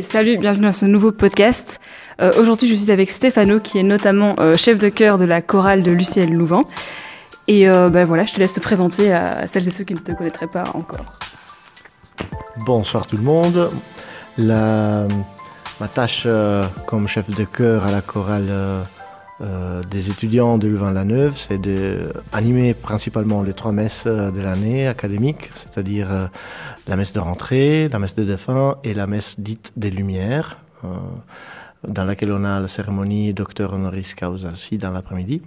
Salut, bienvenue dans ce nouveau podcast. Euh, Aujourd'hui, je suis avec Stéphano, qui est notamment euh, chef de chœur de la chorale de Luciel Louvain. Et euh, ben voilà, je te laisse te présenter à celles et ceux qui ne te connaîtraient pas encore. Bonsoir tout le monde. La, ma tâche comme chef de chœur à la chorale euh, des étudiants de Louvain-la-Neuve, c'est d'animer principalement les trois messes euh, de l'année académique, c'est-à-dire euh, la messe de rentrée, la messe de défunt et la messe dite des Lumières, dans laquelle on a la cérémonie docteur honoris causa aussi dans l'après-midi.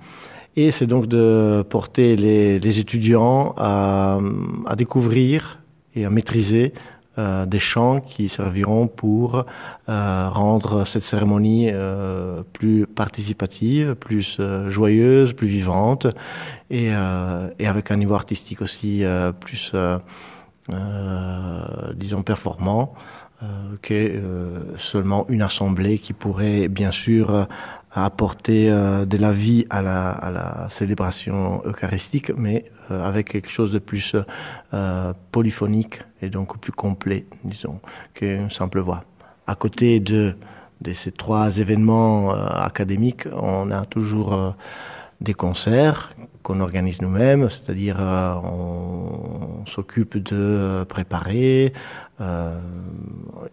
Et c'est donc de porter les, les étudiants à, à découvrir et à maîtriser euh, des chants qui serviront pour euh, rendre cette cérémonie euh, plus participative, plus joyeuse, plus vivante et, avec un niveau artistique aussi plus, disons, performant que seulement une assemblée qui pourrait bien sûr apporter de la vie à la, à la célébration eucharistique, mais avec quelque chose de plus polyphonique et donc plus complet, disons, qu'une simple voix. À côté de, ces trois événements euh, académiques, on a toujours euh, des concerts qu'on organise nous-mêmes, c'est-à-dire euh, on, s'occupe de préparer euh,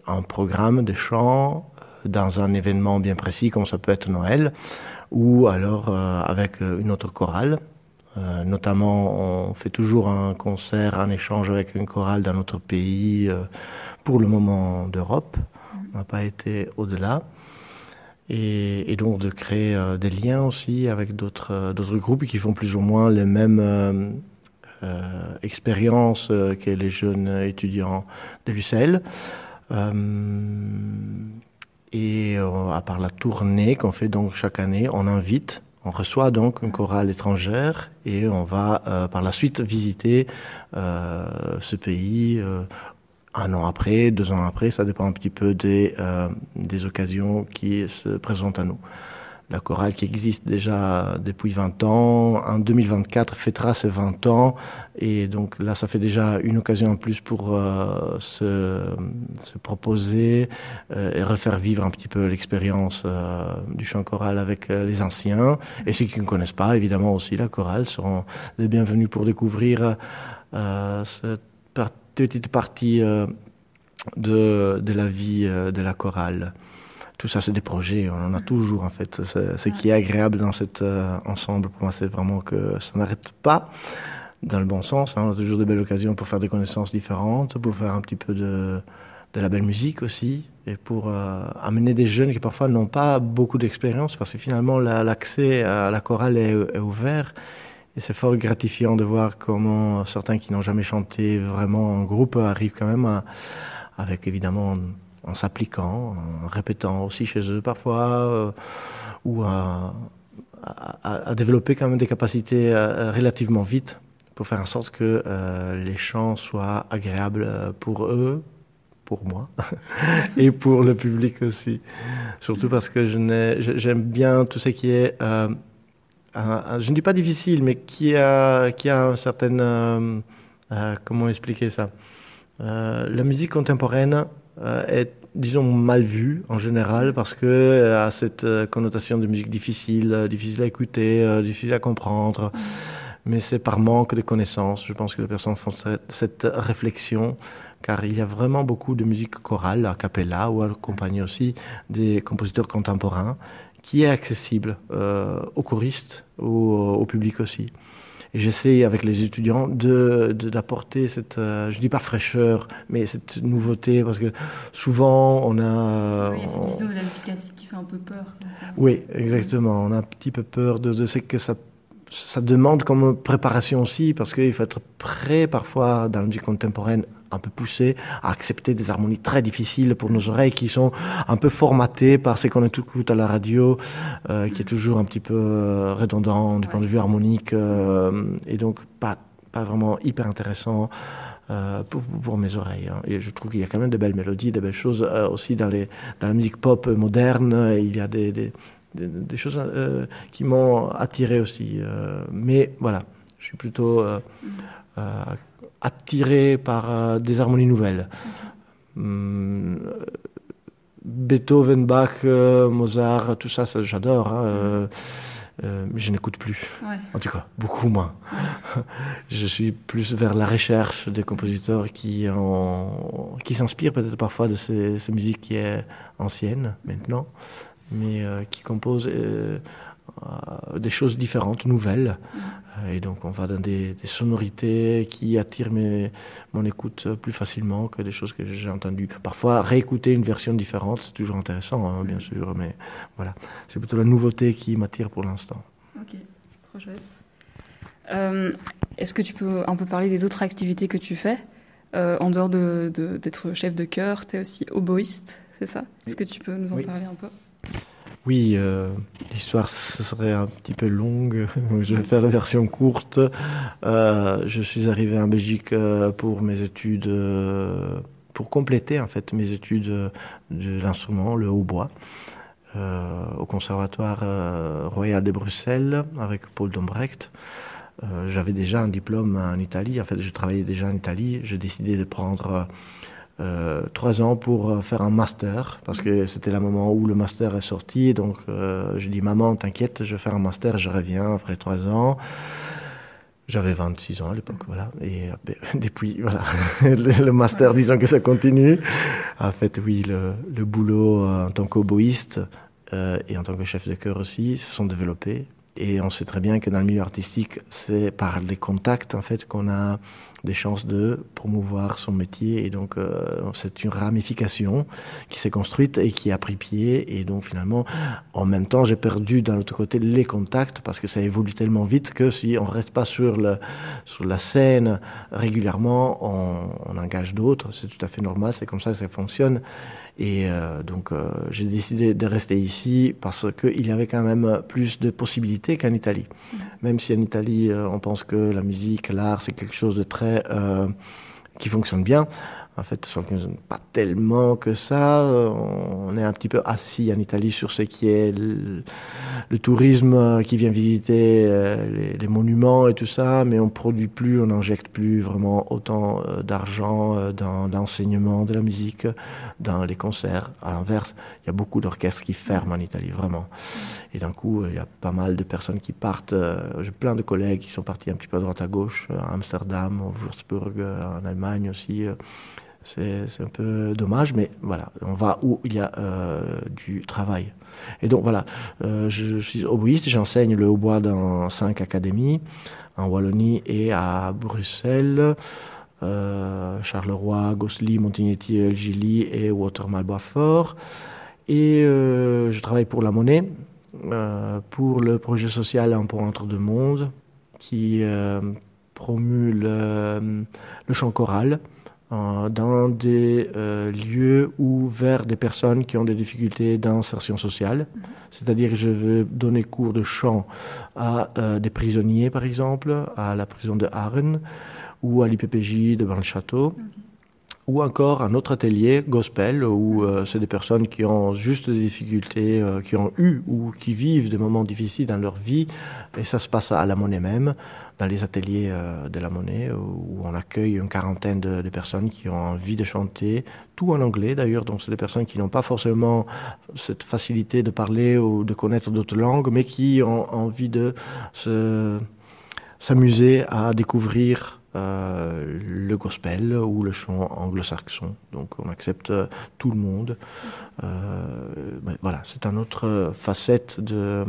un programme de chants dans un événement bien précis, comme ça peut être Noël, ou alors euh, avec une autre chorale. Euh, notamment, on fait toujours un concert, un échange avec une chorale d'un autre pays, euh, pour le moment d'Europe. On n'a pas été au-delà. Et, donc de créer euh, des liens aussi avec d'autres groupes qui font plus ou moins les mêmes expériences que les jeunes étudiants de l'UCL. et à part la tournée qu'on fait donc chaque année, on invite on reçoit donc une chorale étrangère et on va euh, par la suite visiter euh, ce pays euh, un an après, deux ans après, ça dépend un petit peu des, des occasions qui se présentent à nous. La chorale qui existe déjà depuis 20 ans, en 2024 fêtera ses 20 ans. Et donc là ça fait déjà une occasion en plus pour euh, se, se, proposer euh, et refaire vivre un petit peu l'expérience euh, du chant choral avec les anciens. Et ceux qui ne connaissent pas évidemment aussi la chorale seront les bienvenus pour découvrir cette petite partie de la vie de la chorale tout ça, c'est des projets. On en a toujours, en fait. Ce qui est agréable dans cet euh, ensemble, pour moi, c'est vraiment que ça n'arrête pas dans le bon sens. Hein. On a toujours de belles occasions pour faire des connaissances différentes, pour faire un petit peu de, la belle musique aussi, et pour euh, amener des jeunes qui parfois n'ont pas beaucoup d'expérience, parce que finalement, l'accès à la chorale est, ouvert. Et c'est fort gratifiant de voir comment certains qui n'ont jamais chanté vraiment en groupe arrivent quand même avec évidemment en s'appliquant, en répétant aussi chez eux parfois, euh, ou à, développer quand même des capacités euh, relativement vite pour faire en sorte que euh, les chants soient agréables pour eux, pour moi, et pour le public aussi. Surtout parce que j'aime bien tout ce qui est, un, je ne dis pas difficile, mais qui a, qui a une certaine... Euh, comment expliquer ça? La musique contemporaine est disons mal vu en général parce que euh, a cette euh, connotation de musique difficile, euh, difficile à écouter, euh, difficile à comprendre. Mais c'est par manque de connaissances. Je pense que les personnes font cette, réflexion car il y a vraiment beaucoup de musique chorale, a cappella ou accompagnée aussi des compositeurs contemporains qui est accessible euh, aux choristes ou au public aussi. Et j'essaie avec les étudiants de d'apporter cette, euh, je dis pas fraîcheur, mais cette nouveauté parce que souvent on a. Oui, il y a cette vision de la musique qui fait un peu peur. Oui, exactement. On a un petit peu peur de, de ce que ça ça demande comme préparation aussi, parce qu'il faut être prêt parfois dans la musique contemporaine un peu poussé à accepter des harmonies très difficiles pour nos oreilles qui sont un peu formatées par ce qu'on écoute à la radio, euh, qui est toujours un petit peu euh, redondant du point de vue harmonique, euh, et donc pas, pas vraiment hyper intéressant. Euh, pour, pour mes oreilles. Hein. Et je trouve qu'il y a quand même de belles mélodies, de belles choses aussi dans, les, dans la musique pop moderne. Il y a des, des, des, des choses qui m'ont attiré aussi. Mais voilà, je suis plutôt euh, euh, attiré par euh, des harmonies nouvelles. Hum, Beethoven, Bach, Mozart, tout ça, ça j'adore. Hein, euh, mais je n'écoute plus. En tout cas, beaucoup moins. je suis plus vers la recherche des compositeurs qui, qui s'inspirent peut-être parfois de ces, ces, musiques qui est ancienne maintenant, mais euh, qui composent euh, des choses différentes, nouvelles. Et donc on va dans des, sonorités qui attirent mes, mon écoute plus facilement que des choses que j'ai entendues. Parfois, réécouter une version différente, c'est toujours intéressant, hein, bien sûr, mais voilà, c'est plutôt la nouveauté qui m'attire pour l'instant. Ok, trop chouette. Euh, est-ce que tu peux un peu parler des autres activités que tu fais euh, En dehors d'être de, chef de chœur, tu es aussi oboïste, c'est ça? Est-ce que tu peux nous en parler un peu? Oui, euh, l'histoire serait un petit peu longue. je vais faire la version courte. Euh, je suis arrivé en Belgique euh, pour mes études, pour compléter en fait mes études de l'instrument, le hautbois, au Conservatoire royal de Bruxelles avec Paul Dombrecht. J'avais déjà un diplôme en Italie. En fait, je travaillais déjà en Italie. J'ai décidé de prendre euh, trois ans pour euh, faire un master, parce que c'était le moment où le master est sorti. Donc, euh, je dis, maman, t'inquiète, je vais faire un master, je reviens après trois ans. J'avais 26 ans à l'époque, voilà. Et ben, depuis, voilà, le, master, disons que ça continue. En fait, oui, le, le boulot en tant qu'oboïste et en tant que chef de chœur aussi se sont développés. Et on sait très bien que dans le milieu artistique, c'est par les contacts en fait qu'on a des chances de promouvoir son métier. Et donc, euh, c'est une ramification qui s'est construite et qui a pris pied. Et donc, finalement, en même temps, j'ai perdu d'un autre côté les contacts parce que ça évolue tellement vite que si on reste pas sur, la scène régulièrement, on engage d'autres. C'est tout à fait normal. C'est comme ça que ça fonctionne. Et euh, donc euh, j'ai décidé de rester ici parce qu'il y avait quand même plus de possibilités qu'en Italie. Mm. Même si en Italie euh, on pense que la musique, l'art, c'est quelque chose de très qui fonctionne bien. En fait, pas tellement que ça. On est un petit peu assis en Italie sur ce qui est le, tourisme qui vient visiter euh, les, monuments et tout ça, mais on produit plus, on n'injecte plus vraiment autant euh, d'argent euh, dans l'enseignement de la musique, dans les concerts. À l'inverse, il y a beaucoup d'orchestres qui ferment en Italie, vraiment. Et d'un coup, il y a pas mal de personnes qui partent. J'ai plein de collègues qui sont partis un petit peu à droite à gauche, à Amsterdam, à Würzburg, en Allemagne aussi. C'est un peu dommage, mais voilà, on va où il y a euh, du travail. Et donc voilà, euh, je, suis oboïste, j'enseigne le hautbois dans cinq académies, en Wallonie et à Bruxelles, euh, Charleroi, Gosselies, Montigny-Thiel, Gilly et Watermal-Boisfort. Et je travaille pour la monnaie, pour le projet social Un pont entre deux mondes, qui promue le, le chant choral dans des euh, lieux ou vers des personnes qui ont des difficultés d'insertion sociale. Mhm. C'est-à-dire que je veux donner cours de chant à euh, des prisonniers, par exemple, à la prison de Arren ou à l'IPPJ de Ban-le-Château. Ou encore un autre atelier, gospel, où c'est des personnes qui ont juste des difficultés, qui ont eu ou qui vivent des moments difficiles dans leur vie, et ça se passe à la monnaie même dans les ateliers euh, de la monnaie où on accueille une quarantaine de, personnes qui ont envie de chanter, tout en anglais d'ailleurs, donc c'est des personnes qui n'ont pas forcément cette facilité de parler ou de connaître d'autres langues, mais qui ont envie de s'amuser à découvrir euh, le gospel ou le chant anglo-saxon. Donc on accepte euh, tout le monde. voilà, c'est une autre facette de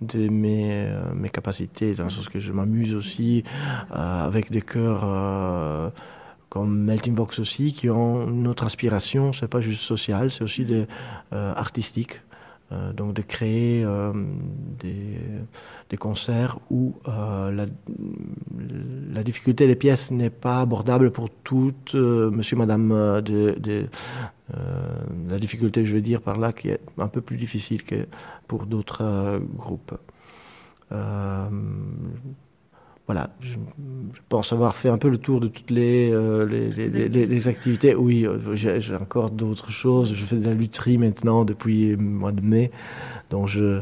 de mes, euh, mes capacités, dans le sens que je m'amuse aussi euh, avec des chœurs euh, comme Melting Vox aussi, qui ont une autre inspiration, c'est pas juste social, c'est aussi des, artistique. donc de créer des, des, concerts où la, difficulté des pièces n'est pas abordable pour toutes, monsieur, madame, de la difficulté, je veux dire par là, qui est un peu plus difficile que pour d'autres euh, groupes. Euh, voilà, je, pense avoir fait un peu le tour de toutes les, euh, les, activités. Oui, j'ai encore d'autres choses. Je fais de la lutherie maintenant depuis le mois de mai. Donc je,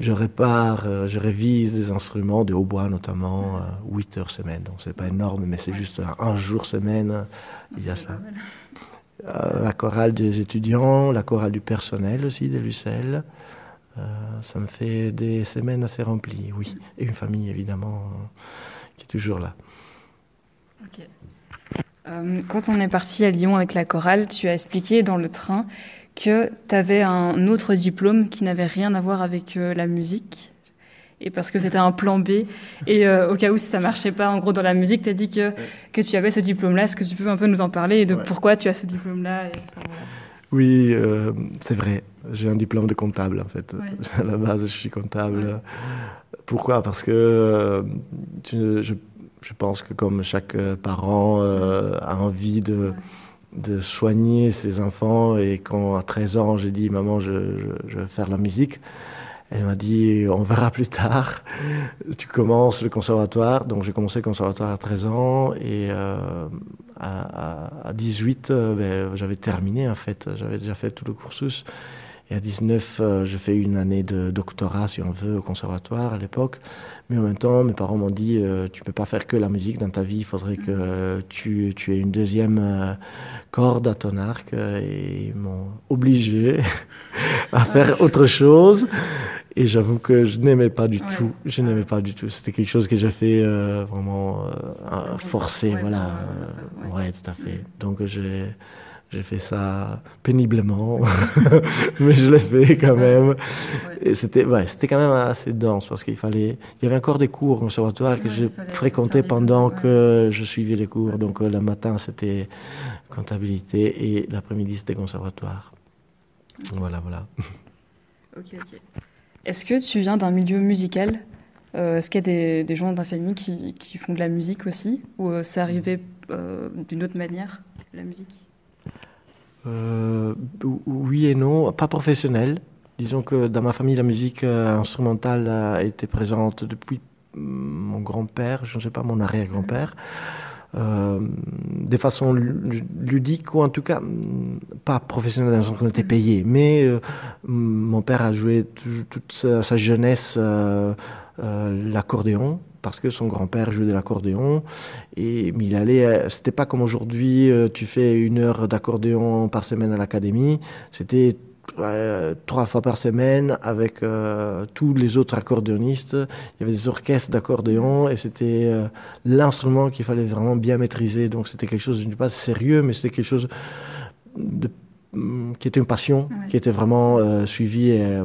je répare, je révise des instruments, de hautbois notamment, 8 heures semaine. Donc c'est pas énorme, mais c'est juste un, jour semaine, il y a ça. La chorale des étudiants, la chorale du personnel aussi de l'UCL. ça me fait des semaines assez remplies, oui. Et une famille, évidemment, qui est toujours là. quand on est parti à Lyon avec la chorale, tu as expliqué dans le train que tu avais un autre diplôme qui n'avait rien à voir avec la musique et parce que c'était un plan B. Et euh, au cas où si ça marchait pas, en gros, dans la musique, tu as dit que, que tu avais ce diplôme-là. Est-ce que tu peux un peu nous en parler et de pourquoi tu as ce diplôme-là Oui, euh, c'est vrai. J'ai un diplôme de comptable, en fait. À la base, je suis comptable. Pourquoi? Parce que euh, je, je, pense que comme chaque parent a envie de de soigner ses enfants et quand à 13 ans j'ai dit maman je, je, je, vais faire la musique elle m'a dit, on verra plus tard. Tu commences le conservatoire. Donc j'ai commencé le conservatoire à 13 ans et euh, à, 18, euh, ben, j'avais terminé en fait. J'avais déjà fait tout le cursus. Et à 19, euh, j'ai fait une année de doctorat, si on veut, au conservatoire à l'époque. Mais en même temps, mes parents m'ont dit, euh, tu peux pas faire que la musique dans ta vie, il faudrait que tu, tu aies une deuxième euh, corde à ton arc. Et ils m'ont obligé à faire autre chose. Et j'avoue que je n'aimais pas du tout. Je n'aimais pas du tout. C'était quelque chose que j'ai fait vraiment forcé, voilà. ouais, tout à fait. Donc j'ai j'ai fait ça péniblement, mais je l'ai fait quand même. Et c'était, ouais, c'était quand même assez dense parce qu'il fallait. Il y avait encore des cours au conservatoire que j'ai fréquenté pendant que je suivais les cours. Donc euh, le matin c'était comptabilité et l'après-midi c'était conservatoire. Voilà, voilà. Ok, ok. Est-ce que tu viens d'un milieu musical? Euh, Est-ce qu'il y a des, des gens dans ta famille qui, qui, font de la musique aussi? Ou euh, c'est arrivé d'une autre manière, la musique? Euh, oui et non, pas professionnel. Disons que dans ma famille, la musique euh, instrumentale a été présente depuis mm, mon grand-père, je ne sais pas, mon arrière-grand-père. Euh, de façon ludique ou en tout cas mm, pas professionnelle dans le sens qu'on était payé. Mais euh, mon père a joué toute sa, jeunesse l'accordéon parce que son grand-père jouait de l'accordéon. Et il allait, euh, c'était pas comme aujourd'hui, euh, tu fais une heure d'accordéon par semaine à l'académie. C'était trois fois par semaine avec euh, tous les autres accordéonistes. Il y avait des orchestres d'accordéon et c'était l'instrument qu'il fallait vraiment bien maîtriser. Donc c'était quelque chose de pas sérieux, mais c'était quelque chose de qui était une passion, qui était vraiment euh, suivie euh,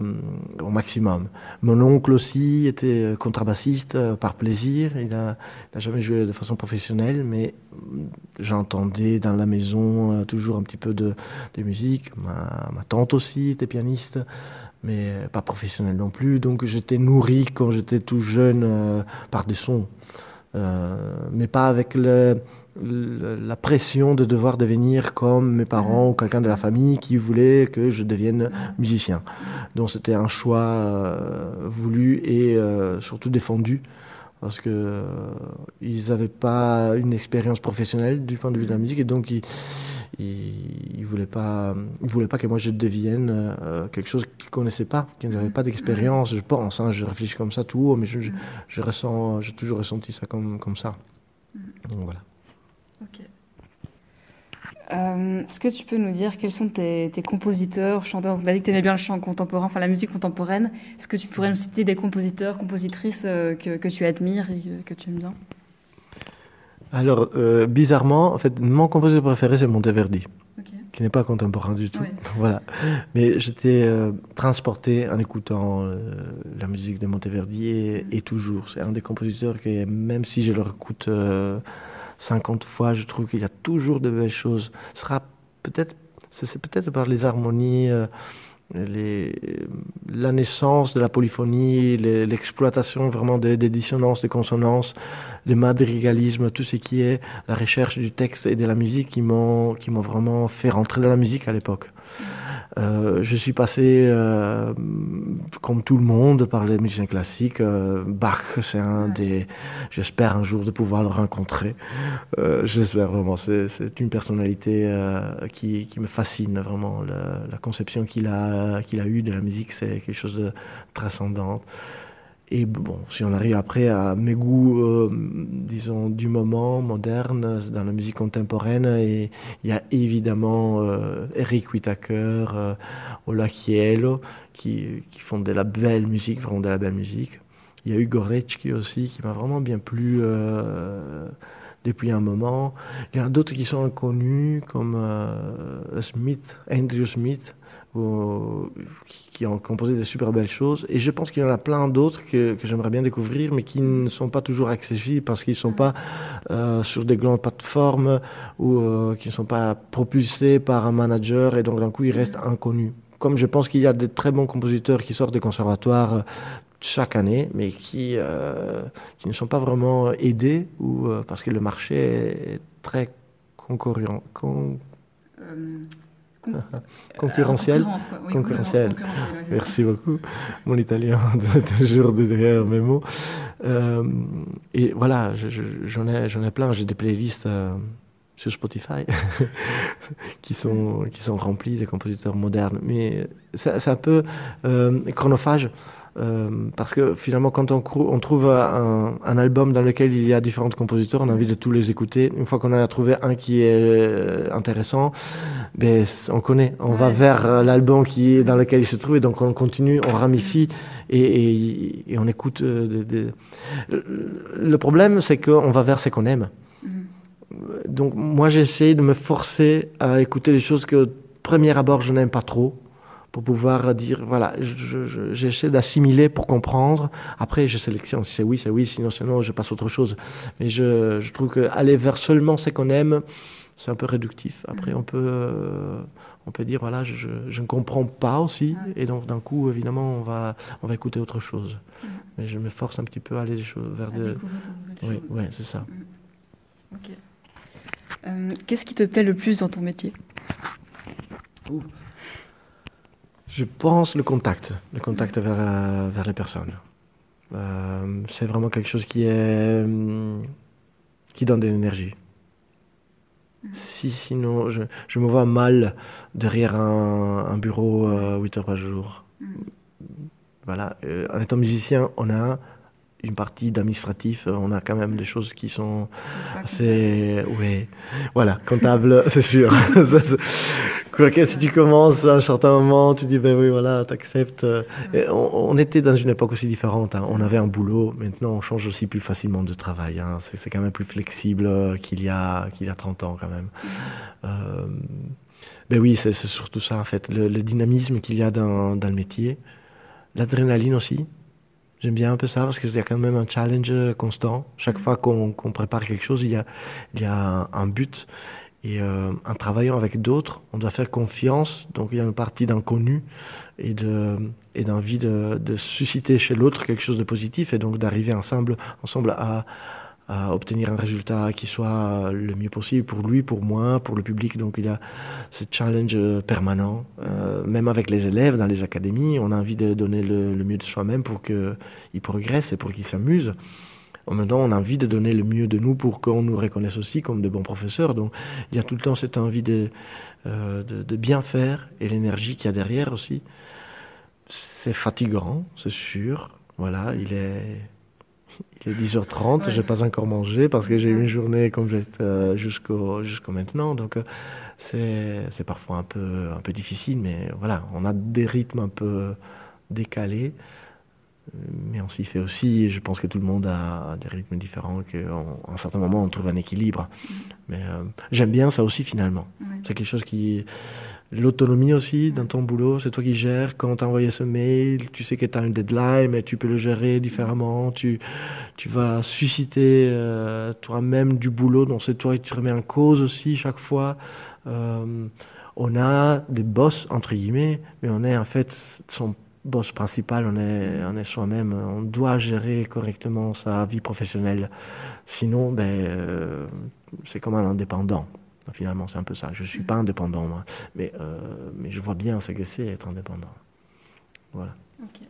au maximum. Mon oncle aussi était euh, contrebassiste par plaisir. Il n'a jamais joué de façon professionnelle, mais mm, j'entendais dans la maison toujours un petit peu de, de musique. Ma, ma, tante aussi était pianiste, mais pas professionnelle non plus. Donc j'étais nourri quand j'étais tout jeune par des sons, mais pas avec le la pression de devoir devenir comme mes parents ou quelqu'un de la famille qui voulait que je devienne musicien. Donc c'était un choix euh, voulu et euh, surtout défendu parce que euh, ils n'avaient pas une expérience professionnelle du point de vue de la musique et donc ils ils, voulaient pas ils voulaient pas que moi je devienne quelque chose qu'ils connaissaient pas qui n'avait pas d'expérience. Je pense hein, je réfléchis comme ça tout haut mais j'ai toujours ressenti ça comme comme ça. Donc voilà euh, est-ce que tu peux nous dire quels sont tes, compositeurs, chanteurs? On a dit que tu aimais bien le chant contemporain, enfin la musique contemporaine. Est-ce que tu pourrais nous citer des compositeurs, compositrices euh, que, tu admires et que, tu aimes bien? Alors, euh, bizarrement, en fait, mon compositeur préféré, c'est Monteverdi. qui n'est pas contemporain du tout. voilà. Mais j'étais transporté en écoutant la musique de Monteverdi et, et toujours. C'est un des compositeurs que, même si je le écoute 50 fois, je trouve qu'il y a toujours de belles choses. Ce sera peut-être, c'est peut-être par les harmonies, euh, la naissance de la polyphonie, l'exploitation vraiment des, dissonances, des consonances, le madrigalisme, tout ce qui est la recherche du texte et de la musique qui m'ont qui m'ont vraiment fait rentrer dans la musique à l'époque. Euh, je suis passé, euh, comme tout le monde, par les musiciens classiques. Euh, Bach, c'est un des. J'espère un jour de pouvoir le rencontrer. J'espère vraiment. C'est une personnalité qui, qui, me fascine vraiment. La, la conception qu'il a, qu'il a eue de la musique, c'est quelque chose de transcendant. Et bon, si on arrive après à mes goûts, euh, disons, du moment, moderne, dans la musique contemporaine, et il y a évidemment euh, Eric Whitaker, euh, Ola Kielo, qui, qui font de la belle musique, vraiment de la belle musique. Il y a eu Gorecki aussi, qui m'a vraiment bien plu euh, depuis un moment. Il y en a d'autres qui sont inconnus, comme euh, Smith, Andrew Smith, ou, qui, qui, ont composé des super belles choses. Et je pense qu'il y en a plein d'autres que, que j'aimerais bien découvrir, mais qui ne sont pas toujours accessibles parce qu'ils ne sont pas euh, sur des grandes plateformes ou euh, qui ne sont pas propulsés par un manager et donc d'un coup ils restent inconnus. Comme je pense qu'il y a de très bons compositeurs qui sortent des conservatoires chaque année, mais qui, euh, qui ne sont pas vraiment aidés ou euh, parce que le marché est très concurrent, con, euh, con, concurrentiel. Oui, Merci beaucoup. Mon italien de toujours derrière mes mots. et voilà, j'en ai, j'en ai plein. J'ai des playlists sur Spotify qui sont qui sont remplis de compositeurs modernes. Mais c'est un peu euh, chronophage euh, parce que finalement quand on, on trouve un, un, album dans lequel il y a différents compositeurs on a envie de tous les écouter. Une fois qu'on a trouvé un qui est intéressant ben on connaît. On ouais. va vers l'album qui dans lequel il se trouve et donc on continue on ramifie et, et, et on écoute euh, de, de... le problème c'est qu'on va vers ce qu'on aime donc moi j'essaie de me forcer à écouter les choses que premier abord je n'aime pas trop pour pouvoir dire voilà j'essaie d'assimiler pour comprendre. Après je sélectionne. Si c'est oui c'est oui. Sinon c'est non je passe autre chose. Mais je, je trouve que aller vers seulement ce qu'on aime c'est un peu réductif. Après on peut euh, on peut dire voilà je, je ne comprends pas aussi. Et donc d'un coup évidemment on va on va écouter autre chose. Mais je me force un petit peu à aller les choses vers de oui ouais, c'est ça. Ok euh, Qu'est-ce qui te plaît le plus dans ton métier? Je pense le contact, le contact vers, vers les personnes. Euh, c'est vraiment quelque chose qui est qui donne de l'énergie. Si sinon, je, je, me vois mal derrière un, un bureau euh, 8 heures par jour. Mm. Voilà, euh, en étant musicien, on a une partie d'administratif, on a quand même des choses qui sont assez, oui, voilà, comptable, c'est sûr. Quoique si tu commences à un certain moment, tu dis ben oui voilà, t'acceptes. On, on était dans une époque aussi différente. Hein. On avait un boulot. Maintenant, on change aussi plus facilement de travail. Hein. C'est quand même plus flexible qu'il y a qu'il y a 30 ans quand même. Euh, ben oui, c'est surtout ça en fait, le, le dynamisme qu'il y a dans, dans le métier, l'adrénaline aussi. J'aime bien un peu ça parce qu'il y a quand même un challenge constant. Chaque fois qu'on qu prépare quelque chose, il y a, un but. Et euh, en travaillant avec d'autres, on doit faire confiance. Donc il y a une partie d'inconnu et d'envie de, susciter chez l'autre quelque chose de positif et donc d'arriver ensemble à, à obtenir un résultat qui soit le mieux possible pour lui, pour moi, pour le public. Donc il y a ce challenge permanent. Euh, même avec les élèves dans les académies, on a envie de donner le, mieux de soi-même pour qu'ils progressent et pour qu'ils s'amusent. En même temps, on a envie de donner le mieux de nous pour qu'on nous reconnaisse aussi comme de bons professeurs. Donc, il y a tout le temps cette envie de, euh, de bien faire et l'énergie qu'il y a derrière aussi. C'est fatigant, c'est sûr. Voilà, il est, il est 10h30, ouais. je n'ai pas encore mangé parce que j'ai eu une journée complète euh, jusqu'au jusqu'au maintenant. Donc, euh, c'est parfois un peu, un peu difficile, mais voilà, on a des rythmes un peu décalés mais on s'y fait aussi. Je pense que tout le monde a des rythmes différents, qu'à un certain moment on trouve un équilibre. Mmh. Mais euh, j'aime bien ça aussi finalement. Ouais. C'est quelque chose qui. L'autonomie aussi dans ton boulot, c'est toi qui gères. Quand tu as envoyé ce mail, tu sais que tu as une deadline, mais tu peux le gérer différemment. Tu, tu vas susciter euh, toi-même du boulot, donc c'est toi qui te remets en cause aussi chaque fois. Euh, on a des boss, entre guillemets, mais on est en fait son boss principal, on est, on est soi-même. On doit gérer correctement sa vie professionnelle. Sinon, ben, euh, c'est comme un indépendant. Finalement, c'est un peu ça. Je suis pas indépendant, moi. Mais, euh, mais je vois bien ce que c'est être indépendant. Voilà. Okay.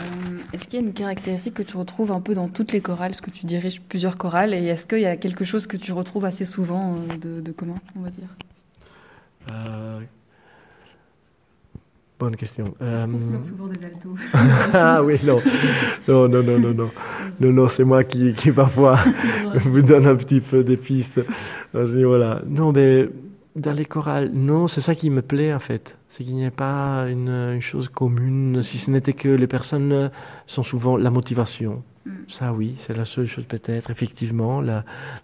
Euh, est-ce qu'il y a une caractéristique que tu retrouves un peu dans toutes les chorales? Parce que tu diriges plusieurs chorales. Et est-ce qu'il y a quelque chose que tu retrouves assez souvent euh, de, de commun, on va dire? Bonne question. Est-ce qu'on se moque souvent des altos Ah oui, non. Non, non, non, non, non. Non, non, c'est moi qui, qui parfois vous donne un petit peu des pistes. Voilà. Non, mais dans les chorales, non, c'est ça qui me plaît en fait. C'est qu'il n'y a pas une, une, chose commune, si ce n'était que les personnes sont souvent la motivation. Mm. Ça, oui, c'est la seule chose peut-être, effectivement,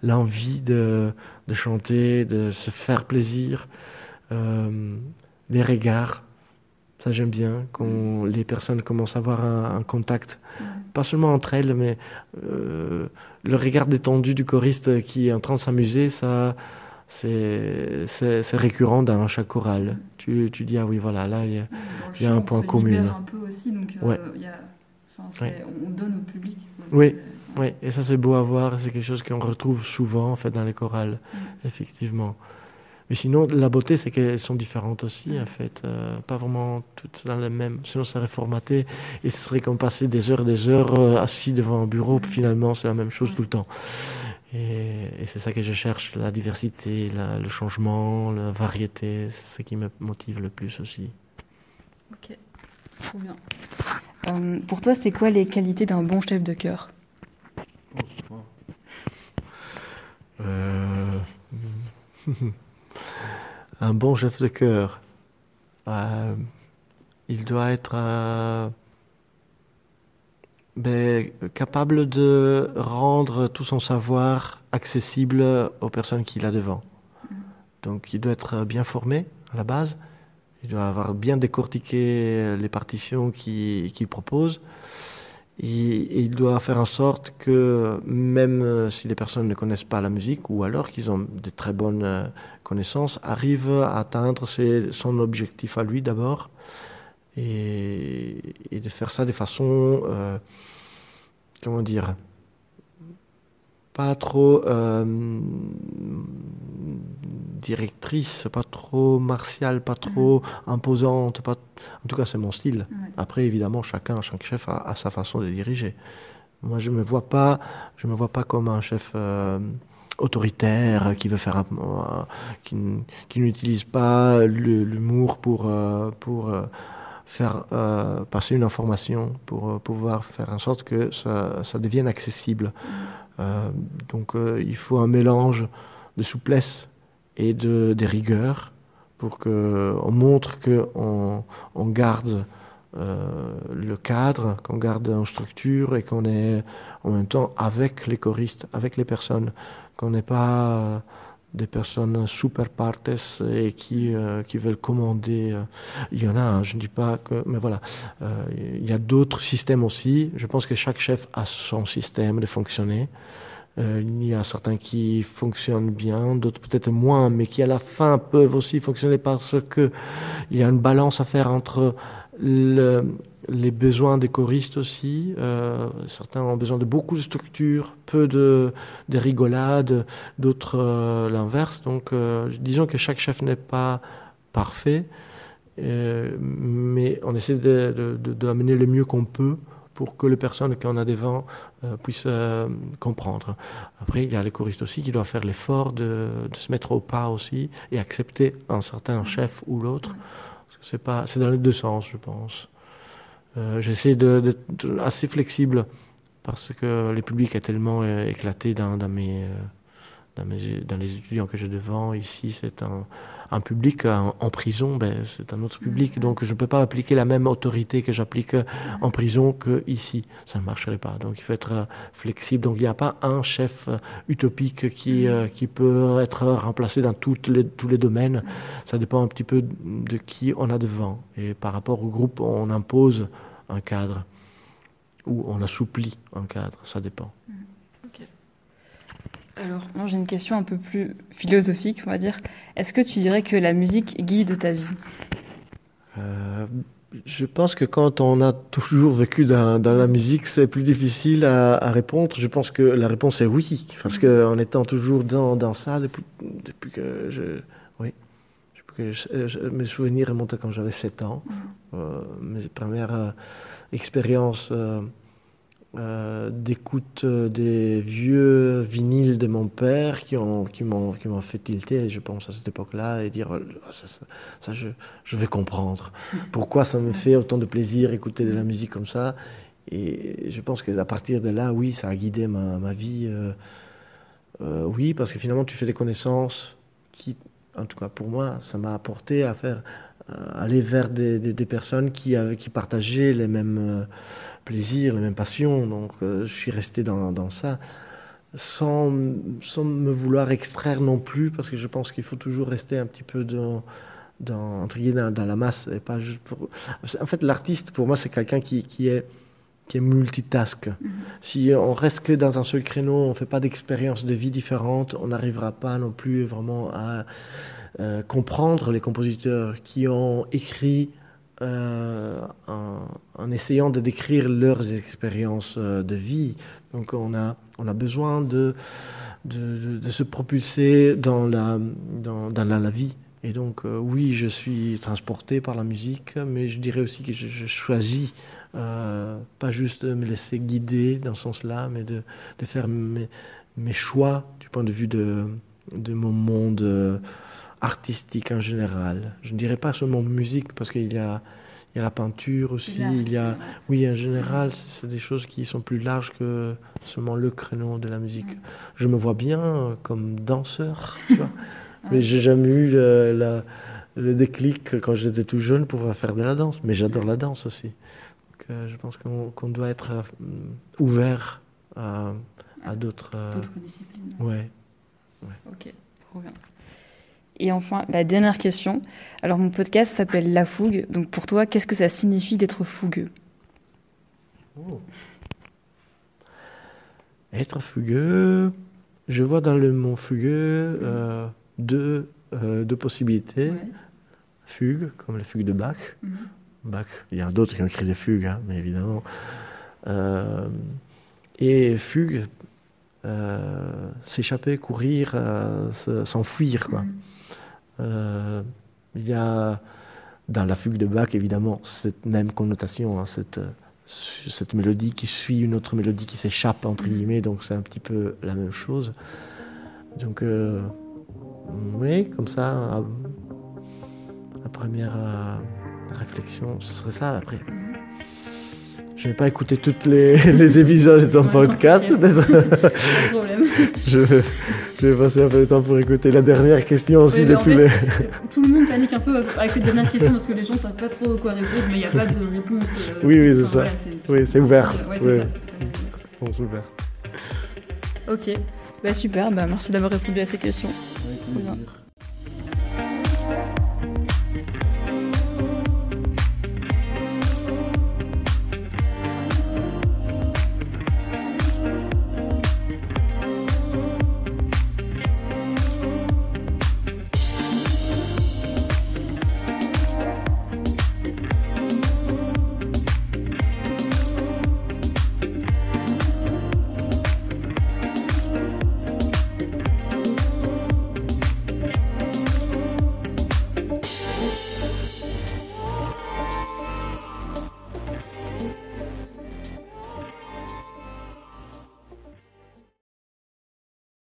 l'envie de, de, chanter, de se faire plaisir, euh, les regards. Ça, j'aime bien, quand mm. les personnes commencent à avoir un, contact, mm. pas seulement entre elles, mais euh, le regard détendu du choriste qui est en train de s'amuser, ça c'est récurrent dans chaque chorale. Tu, tu, dis, ah oui, voilà, là, il y a, un point commun. un peu aussi, donc euh, y a, on donne au public. Oui, oui, et ça c'est beau à voir, c'est quelque chose qu'on retrouve souvent en fait dans les chorales, mm. effectivement. Mais sinon, la beauté, c'est qu'elles sont différentes aussi, en fait. Euh, pas vraiment toutes dans les mêmes. Sinon, ça serait formaté et ce serait comme passer des heures et des heures euh, assis devant un bureau. Finalement, c'est la même chose tout le temps. Et, c'est ça que je cherche, la diversité, le changement, la variété, c'est ce qui me motive le plus aussi. Ok, trop bien. Euh, pour toi, c'est quoi les qualités d'un bon chef de chœur? Euh, Un bon chef de chœur, euh, il doit être ben, capable de rendre tout son savoir accessible aux personnes qu'il a devant. Donc il doit être bien formé à la base, il doit avoir bien décortiqué les partitions qu'il propose, il doit faire en sorte que même si les personnes ne connaissent pas la musique, ou alors qu'ils ont de très bonnes connaissances, arrivent à atteindre son objectif à lui d'abord, et, de faire ça de façon, euh, comment dire, pas trop euh, directrice, pas trop martiale, pas trop imposante. Pas... En tout cas, c'est mon style. Après, évidemment, chacun, chaque chef a, sa façon de diriger. Moi, je me vois pas, je me vois pas comme un chef euh, autoritaire qui veut faire, qui, qui n'utilise pas l'humour pour pour faire euh, passer une information pour euh, pouvoir faire en sorte que ça, ça devienne accessible. Euh, donc il faut un mélange de souplesse et de, de rigueur pour qu'on montre qu'on on garde le cadre, qu'on garde une structure et qu'on est en même temps avec les choristes, avec les personnes, qu'on n'est pas des personnes super partes et qui, euh, qui veulent commander. Euh, il y en a, hein, je ne dis pas que... Mais voilà, euh, il y a d'autres systèmes aussi. Je pense que chaque chef a son système de fonctionner. il y a certains qui fonctionnent bien, d'autres peut-être moins, mais qui à la fin peuvent aussi fonctionner parce que il y a une balance à faire entre le, les besoins des choristes aussi. Euh, certains ont besoin de beaucoup de structures, peu de, de rigolades, d'autres euh, l'inverse. Donc, euh, disons que chaque chef n'est pas parfait, mais on essaie d'amener de, de, le mieux qu'on peut pour que les personnes qu'on a devant puissent comprendre. Après, il y a les choristes aussi qui doivent faire l'effort de, de, se mettre au pas aussi et accepter un certain chef ou l'autre. C'est dans les deux sens, je pense. Euh, j'essaie d'être assez flexible parce que le public est tellement euh, éclaté dans, euh, dans, mes, dans, les étudiants que j'ai devant. Ici, c'est un, un, public en, prison, ben, c'est un autre public. Mm. Donc, je ne peux pas appliquer la même autorité que j'applique en prison qu'ici. Ça ne marcherait pas. Donc, il faut être flexible. Donc, il n'y a pas un chef utopique qui, mm. qui peut être remplacé dans toutes les, tous les domaines. Ça dépend un petit peu de qui on a devant. Et par rapport au groupe, on impose un cadre ou on assouplit un cadre, ça dépend. Alors, moi j'ai une question un peu plus philosophique, on va dire. Est-ce que tu dirais que la musique guide ta vie? Euh, Je pense que quand on a toujours vécu dans, la musique, c'est plus difficile à, répondre. Je pense que la réponse est oui, parce qu'en étant toujours dans, dans ça, depuis, depuis que je, mes souvenirs remontent quand j'avais 7 ans. Mm. Euh, mes premières euh, expériences euh, euh, d'écoute des vieux vinyles de mon père qui ont qui m'ont qui m'ont fait tilter je pense à cette époque-là et dire oh, ça, ça, ça je, je, vais comprendre. Pourquoi ça me fait autant de plaisir écouter de la musique comme ça? Et je pense qu'à partir de là oui ça a guidé ma, ma vie euh, euh, oui parce que finalement tu fais des connaissances qui en tout cas pour moi ça m'a apporté à faire euh, aller vers des, des, personnes qui avaient qui partageaient les mêmes euh, plaisir, la même passion. Donc, euh, je suis resté dans, dans ça sans, sans, me vouloir extraire non plus, parce que je pense qu'il faut toujours rester un petit peu dans, dans, dans la masse. Et pas juste pour... En fait, l'artiste, pour moi, c'est quelqu'un qui, qui, est, qui est multitask. Mm -hmm. Si on reste que dans un seul créneau, on ne fait pas d'expérience de vie différente, on n'arrivera pas non plus vraiment à euh, comprendre les compositeurs qui ont écrit euh, en, en, essayant de décrire leurs expériences euh, de vie. Donc on a, on a besoin de, de, se propulser dans la, dans, dans la, la vie. Et donc euh, oui, je suis transporté par la musique, mais je dirais aussi que je, je choisis euh, pas juste de me laisser guider dans ce sens-là, mais de, de faire mes, mes choix du point de vue de, de mon monde. Euh, artistique en général. Je ne dirais pas seulement musique, parce qu'il y a, il y a la peinture aussi, il y a... Oui, en général, c'est des choses qui sont plus larges que seulement le créneau de la musique. Je me vois bien comme danseur, tu vois. mais j'ai jamais eu le, la, le déclic quand j'étais tout jeune pour faire de la danse. Mais j'adore la danse aussi. Donc, euh, je pense qu'on qu doit être euh, ouvert à, à d'autres... Euh... disciplines. Ouais. ouais. Ok, trop bien. Et enfin, la dernière question. Alors, mon podcast s'appelle La Fougue. Donc, pour toi, qu'est-ce que ça signifie d'être fougueux? Oh. Être fougueux, je vois dans le mot fougueux euh, deux, euh, deux possibilités. Ouais. Fugue, comme la fugue de Bach. Mm -hmm. Bach, il y a d'autres qui ont écrit des fugues, hein, mais évidemment. Euh, et fugue, euh, s'échapper, courir, euh, s'enfuir, quoi. Mm -hmm. Euh, il y a dans la fugue de Bach, évidemment, cette même connotation, hein, cette, cette mélodie qui suit une autre mélodie qui s'échappe, entre guillemets, donc c'est un petit peu la même chose. Donc, euh, oui, comme ça, à, à première à, réflexion, ce serait ça après. Je n'ai pas écouté toutes les, les épisodes de ton podcast. Pas problème. je, je vais passer un peu de temps pour écouter la dernière question aussi oui, de tous fait, les. Tout le monde panique un peu avec cette dernière question parce que les gens ne savent pas trop quoi répondre, mais il n'y a pas de réponse. Euh, oui, oui, c'est ça. Voilà, oui, c'est ouvert. Ouais, oui. ça. Réponse ouverte. Ok, bah, super, bah, merci d'avoir répondu à ces questions. 不知